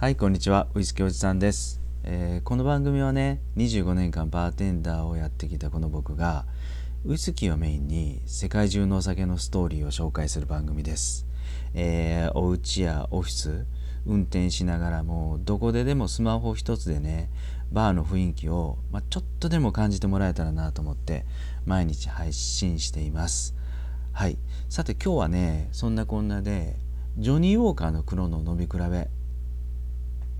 はいこんにちは。ウイスキーおじさんです、えー、この番組はね25年間バーテンダーをやってきたこの僕がウイスキーをメインに世界中のお酒のストーリーを紹介する番組です、えー、お家やオフィス運転しながらもどこででもスマホ一つでねバーの雰囲気を、まあ、ちょっとでも感じてもらえたらなと思って毎日配信しています。はい。さて今日はねそんなこんなでジョニー・ウォーカーの黒の飲み比べ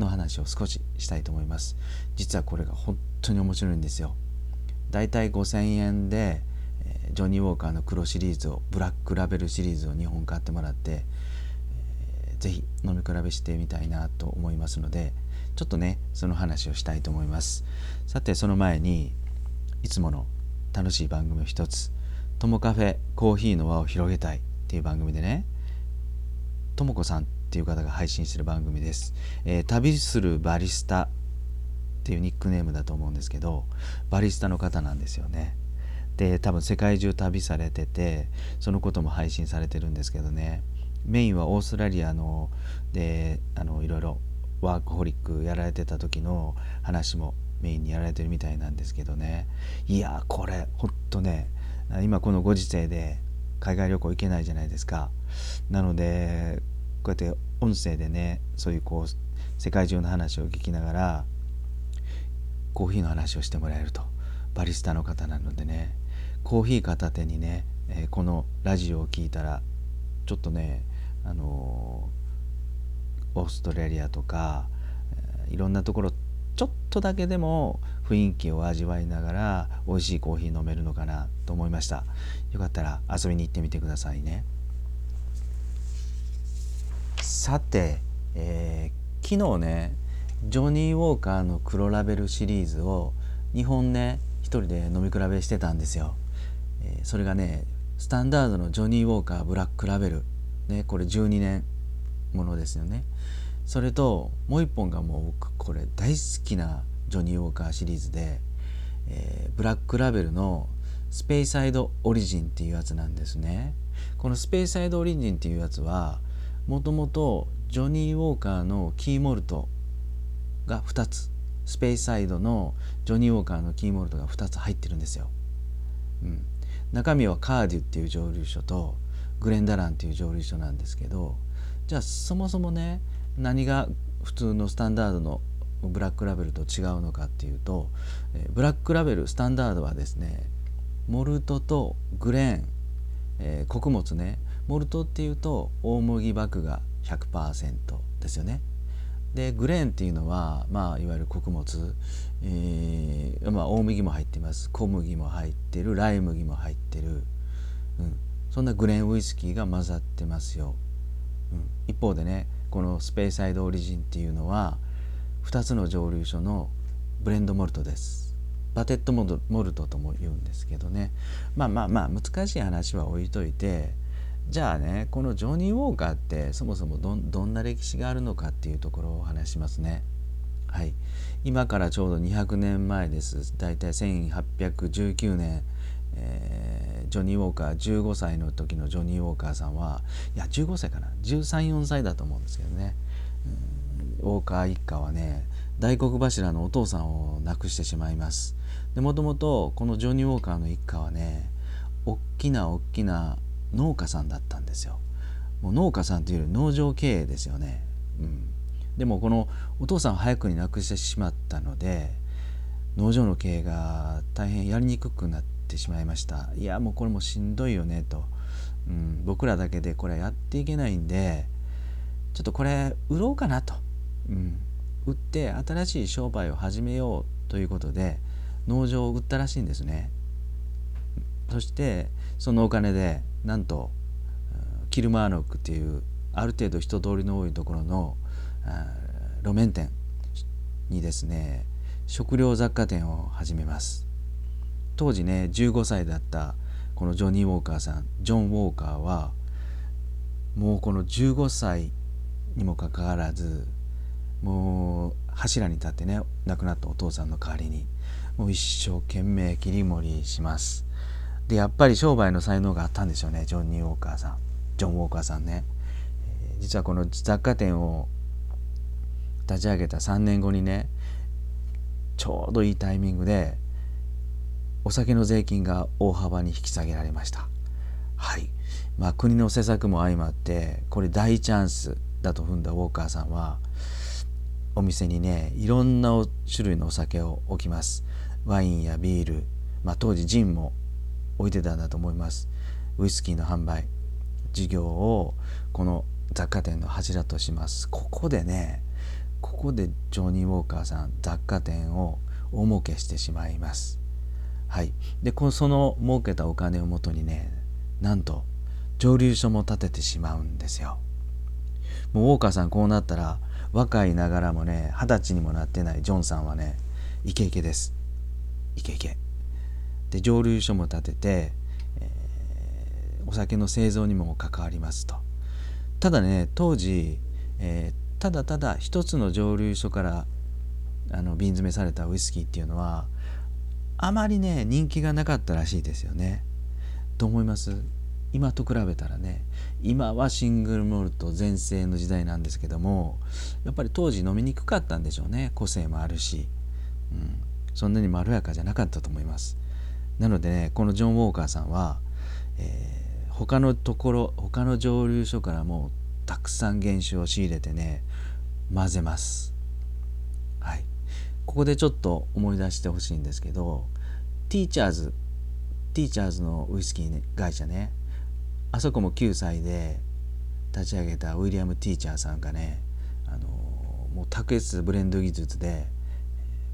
の話を少ししたいと思います。実はこれが本当に面白いんですよ。だいたい5000円で、ジョニー・ウォーカーの黒シリーズをブラックラベルシリーズを2本買ってもらって、えー、ぜひ飲み比べしてみたいなと思いますのでちょっとねその話をしたいと思います。さてその前にいつもの楽しい番組を一つ「ともカフェコーヒーの輪を広げたい」っていう番組でねともこさんっていう方が配信してる番組です、えー、旅するバリスタっていうニックネームだと思うんですけどバリスタの方なんですよね。で多分世界中旅されててそのことも配信されてるんですけどね。メインはオーストラリアのであのいろいろワークホリックやられてた時の話もメインにやられてるみたいなんですけどね。いやこれほんとね今このご時世で海外旅行行けないじゃないですか。なのでこうやって音声でねそういうこう世界中の話を聞きながらコーヒーの話をしてもらえると。バリスタの方なのでね。コーヒー片手にね、えー、このラジオを聞いたらちょっとねあのー、オーストラリアとか、えー、いろんなところちょっとだけでも雰囲気を味わいながら美味しいコーヒー飲めるのかなと思いました。よかったら遊びに行ってみてくださいね。さて、えー、昨日ねジョニー・ウォーカーの黒ラベルシリーズを2本ね1人で飲み比べしてたんですよ、えー、それがねスタンダードのジョニー・ウォーカーブラックラベル。ねこれ12年ものですよね。それともう1本がもう僕これ大好きなジョニー・ウォーカーシリーズで、えー、ブラックラベルのスペイサイドオリジンっていうやつなんですね。このスペイサイドオリジンっていうやつはもともとジョニー・ウォーカーのキーモルトが2つスペイサイドのジョニー・ウォーカーのキーモルトが2つ入ってるんですよ。うん、中身はカーデュっていう蒸留所とグレンダランっていう蒸留所なんですけどじゃあそもそもね何が普通のスタンダードのブラックラベルと違うのかっていうとブラックラベルスタンダードはですねモルトとグレーン、えー、穀物ねモルトっていうと大麦麦芽100%ですよね。でグレーンっていうのは、まあ、いわゆる穀物、えーまあ、大麦も入ってます小麦も入ってるライ麦も入ってる、うん、そんなグレーンウイスキーが混ざってますよ。うん、一方でねこのスペーサイドオリジンっていうのは2つの蒸留所のブレンドモルトです。バテットモルトとも言うんですけどねまあまあまあ難しい話は置いといてじゃあねこのジョニー・ウォーカーってそもそもどんな歴史があるのかっていうところをお話しますね。はい、今からちょうど200年前です。大体1819年、えー、ジョニー・ウォーカー15歳の時のジョニー・ウォーカーさんはいや15歳かな。134歳だと思うんですけどね、うん、ウォーカー一家はね大黒柱のお父さんを亡くしてしまいます。でもともとこのジョニー・ウォーカーの一家はね大きな大きな農家さんだったんですよ。もう農家さんというより農場経営ですよね。うん、でもこのお父さんを早くに亡くしてしまったので農場の経営が大変やりにくくなってしまいました。いやもうこれもしんどいよねと、うん、僕らだけでこれやっていけないんでちょっとこれ売ろうかなと、うん、売って新しい商売を始めようということで農場を売ったらしいんですね。そしてそのお金でなんとキルマーノックっていうある程度人通りの多いところの路面店にですね食料雑貨店を始めます。当時ね15歳だったこのジョニー・ウォーカーさんジョン・ウォーカーはもうこの15歳にもかかわらずもう柱に立ってね亡くなったお父さんの代わりにもう一生懸命切り盛りします。でやっぱり商売の才能があったんですよね。ジョン・ニー・ウォーカーさん。ジョン・ウォーカーさんね、えー、実はこの雑貨店を立ち上げた3年後にねちょうどいいタイミングでお酒の税金が大幅に引き下げられました。はい。まあ国の施策も相まってこれ大チャンスだと踏んだウォーカーさんはお店にねいろんな種類のお酒を置きます。ワインやビール、まあ、当時ジンも置いてたんだと思います。ウイスキーの販売事業をこの雑貨店の柱とします。ここでねここでジョニー・ウォーカーさん雑貨店を大儲けしてしまいます。はい。でこのその儲けたお金をもとにねなんと蒸留所も建ててしまうんですよ。もうウォーカーさんこうなったら若いながらもね二十歳にもなってないジョンさんはねイケイケです。イケイケ。で蒸留所も建てて、えー、お酒の製造にも関わりますと。ただね当時、えー、ただただ一つの蒸留所からあの瓶詰めされたウイスキーっていうのはあまりね人気がなかったらしいですよね。と思います？今と比べたらね。今はシングルモルト全盛の時代なんですけどもやっぱり当時飲みにくかったんでしょうね。個性もあるし、うん、そんなにまろやかじゃなかったと思います。なのでねこのジョン・ウォーカーさんは、えー、他のところ他の蒸留所からもたくさん原酒を仕入れてね混ぜます。はい。ここでちょっと思い出してほしいんですけどティーチャーズティーチャーズのウイスキー、会社ねあそこも9歳で立ち上げたウィリアム・ティーチャーさんがねあのもう卓越ブレンド技術で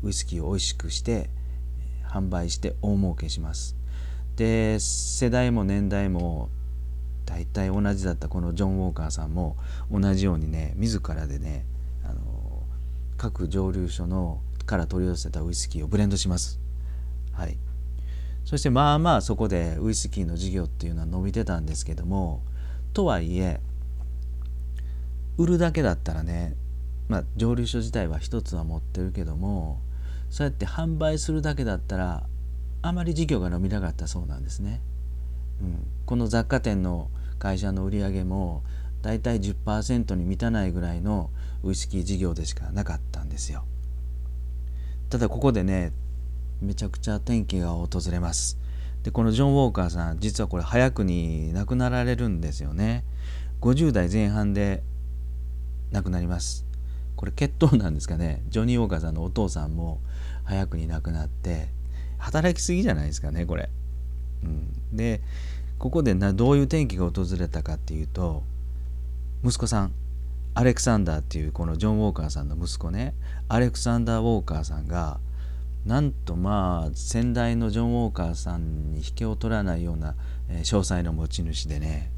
ウイスキーを美味しくして販売して大儲けします。で世代も年代も大体同じだったこのジョン・ウォーカーさんも同じようにね自らでねあの各蒸留所のから取り寄せたウイスキーをブレンドします。はい、そしてまあまあそこでウイスキーの事業っていうのは伸びてたんですけどもとはいえ売るだけだったらねまあ蒸留所自体は一つは持ってるけどもそうやって販売するだけだったらあまり事業が伸びなかったそうなんですね。うん、この雑貨店の会社の売り上げもだいたい10%に満たないぐらいのウイスキー事業でしかなかったんですよ。ただここでねめちゃくちゃ転機が訪れます。でこのジョン・ウォーカーさん実はこれ早くに亡くなられるんですよね。50代前半で亡くなります。これ血統なんですかねジョニー・ウォーカーさんのお父さんも早くに亡くなって働きすぎじゃないですかねこれ。うん、でここでなどういう転機が訪れたかっていうと息子さんアレクサンダーっていうこのジョン・ウォーカーさんの息子ねアレクサンダー・ウォーカーさんがなんとまあ先代のジョン・ウォーカーさんに引けを取らないような、えー、詳細の持ち主でね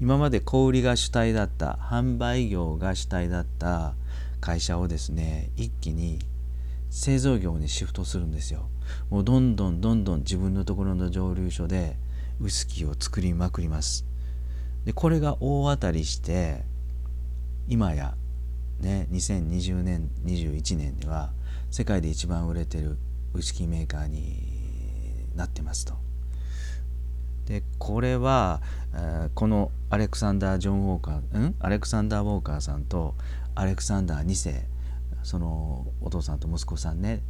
今まで小売りが主体だった販売業が主体だった会社をですね一気に製造業にシフトするんですよ。もうどんどんどんどん自分のところの蒸留所でウイスキーを作りまくります。でこれが大当たりして今やね2020年21年では世界で一番売れてるウイスキーメーカーになってますと。でこれは、えー、このアレクサンダー・ジョン・ウォーカーん？アレクサンダー・ウォーカーさんとアレクサンダー2世そのお父さんと息子さんね。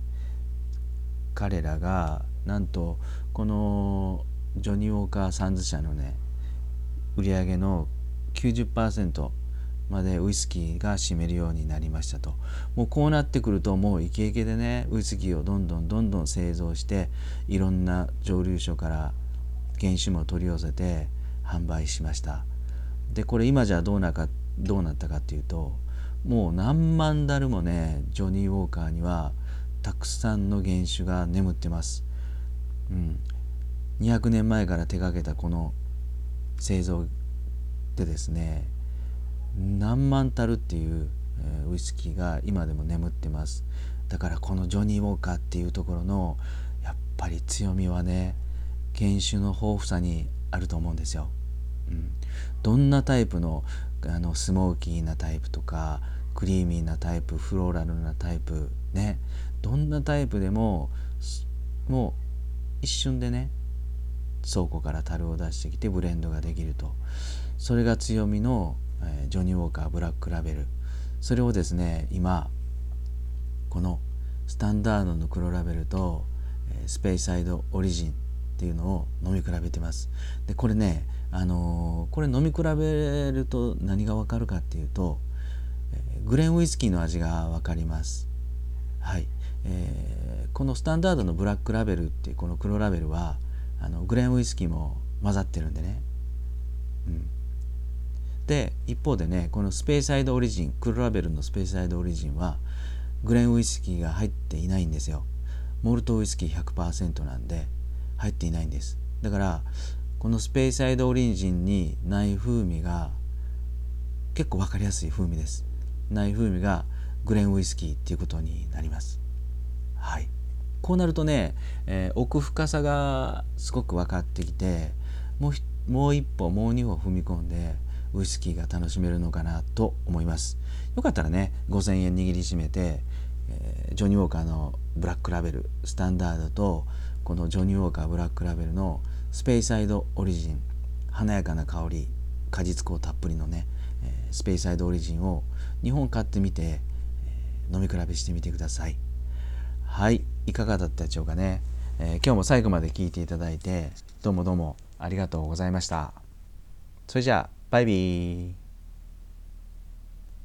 彼らがなんとこのジョニー・ウォーカー・サンズ社のね売り上げの90%までウイスキーが占めるようになりましたと。もうこうなってくるともうイケイケでねウイスキーをどんどんどんどん製造していろんな蒸留所から原酒も取り寄せて販売しました。でこれ今じゃどうなかどうなったかっていうともう何万ダルもねジョニー・ウォーカーにはたくさんの原酒が眠ってます、うん、200年前から手がけたこの製造でですね何万タルっていう、ウイスキーが今でも眠ってます。だからこのジョニー・ウォーカーっていうところのやっぱり強みはね原酒の豊富さにあると思うんですよ、うん、どんなタイプのあのスモーキーなタイプとかクリーミーなタイプフローラルなタイプね。どんなタイプでももう一瞬でね倉庫から樽を出してきてブレンドができると。それが強みのえジョニー・ウォーカーブラックラベル。それをですね今このスタンダードの黒ラベルとえスペイサイドオリジンっていうのを飲み比べてます。でこれねあのー、これ飲み比べると何がわかるかっていうとグレンウイスキーの味がわかります。はい、えー、このスタンダードのブラックラベルっていうこの黒ラベルはあのグレンウイスキーも混ざってるんでね、うん、で一方でねこのスペーサイドオリジン黒ラベルのスペーサイドオリジンはグレンウイスキーが入っていないんですよ。モルトウイスキー100%なんで入っていないんです。だからこのスペーサイドオリジンにない風味が結構分かりやすい風味です。ない風味がグレンウイスキーっていうことになります。はい。こうなるとね、えー、奥深さがすごく分かってきてもうもう一歩もう二歩踏み込んでウイスキーが楽しめるのかなと思います。よかったらね5000円握りしめて、えー、ジョニー・ウォーカーのブラックラベルスタンダードとこのジョニー・ウォーカーブラックラベルのスペイサイドオリジン華やかな香り果実香たっぷりのね、え、スペイサイドオリジンを2本買ってみて、飲み比べしてみてください。はいいかがだったでしょうかね、えー、今日も最後まで聞いていただいてどうもどうもありがとうございました。それじゃあバイビー。